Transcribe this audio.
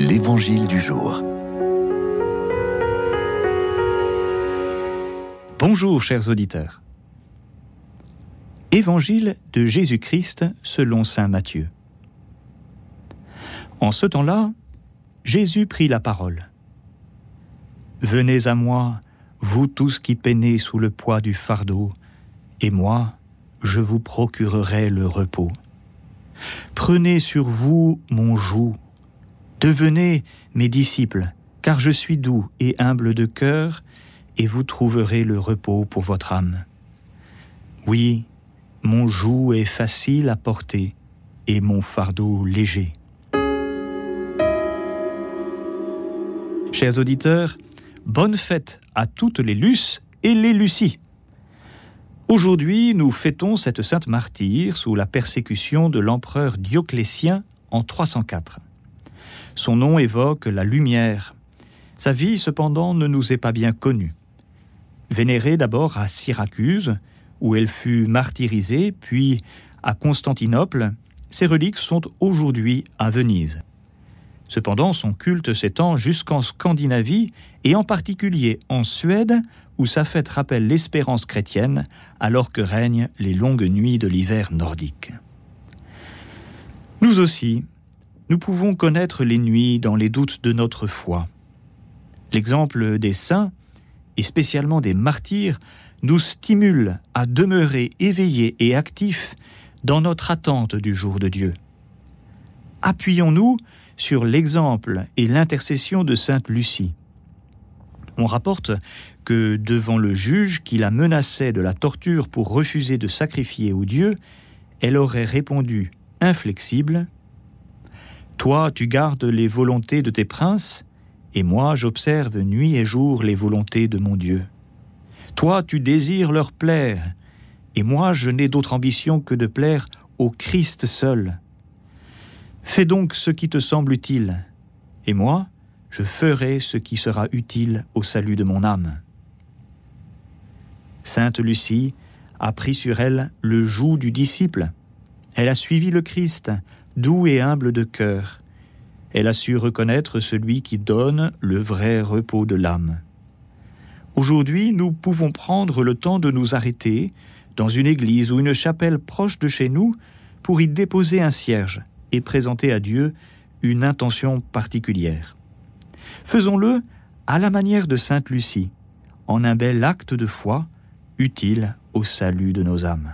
L'Évangile du jour. Bonjour chers auditeurs. Évangile de Jésus-Christ selon Saint Matthieu. En ce temps-là, Jésus prit la parole. Venez à moi, vous tous qui peinez sous le poids du fardeau, et moi, je vous procurerai le repos. Prenez sur vous mon joug, devenez mes disciples, car je suis doux et humble de cœur, et vous trouverez le repos pour votre âme. Oui, mon joug est facile à porter, et mon fardeau léger. Chers auditeurs, bonne fête à toutes les Luces et les Lucies. Aujourd'hui, nous fêtons cette sainte martyre sous la persécution de l'empereur Dioclétien en 304. Son nom évoque la lumière. Sa vie, cependant, ne nous est pas bien connue. Vénérée d'abord à Syracuse, où elle fut martyrisée, puis à Constantinople, ses reliques sont aujourd'hui à Venise. Cependant, son culte s'étend jusqu'en Scandinavie et en particulier en Suède, où sa fête rappelle l'espérance chrétienne alors que règnent les longues nuits de l'hiver nordique. Nous aussi, nous pouvons connaître les nuits dans les doutes de notre foi. L'exemple des saints, et spécialement des martyrs, nous stimule à demeurer éveillés et actifs dans notre attente du jour de Dieu. Appuyons-nous sur l'exemple et l'intercession de Sainte Lucie. On rapporte que devant le juge qui la menaçait de la torture pour refuser de sacrifier au Dieu, elle aurait répondu, inflexible, Toi tu gardes les volontés de tes princes, et moi j'observe nuit et jour les volontés de mon Dieu. Toi tu désires leur plaire, et moi je n'ai d'autre ambition que de plaire au Christ seul. Fais donc ce qui te semble utile, et moi, je ferai ce qui sera utile au salut de mon âme. Sainte Lucie a pris sur elle le joug du disciple. Elle a suivi le Christ, doux et humble de cœur. Elle a su reconnaître celui qui donne le vrai repos de l'âme. Aujourd'hui, nous pouvons prendre le temps de nous arrêter dans une église ou une chapelle proche de chez nous pour y déposer un cierge et présenter à Dieu une intention particulière. Faisons-le à la manière de Sainte Lucie, en un bel acte de foi utile au salut de nos âmes.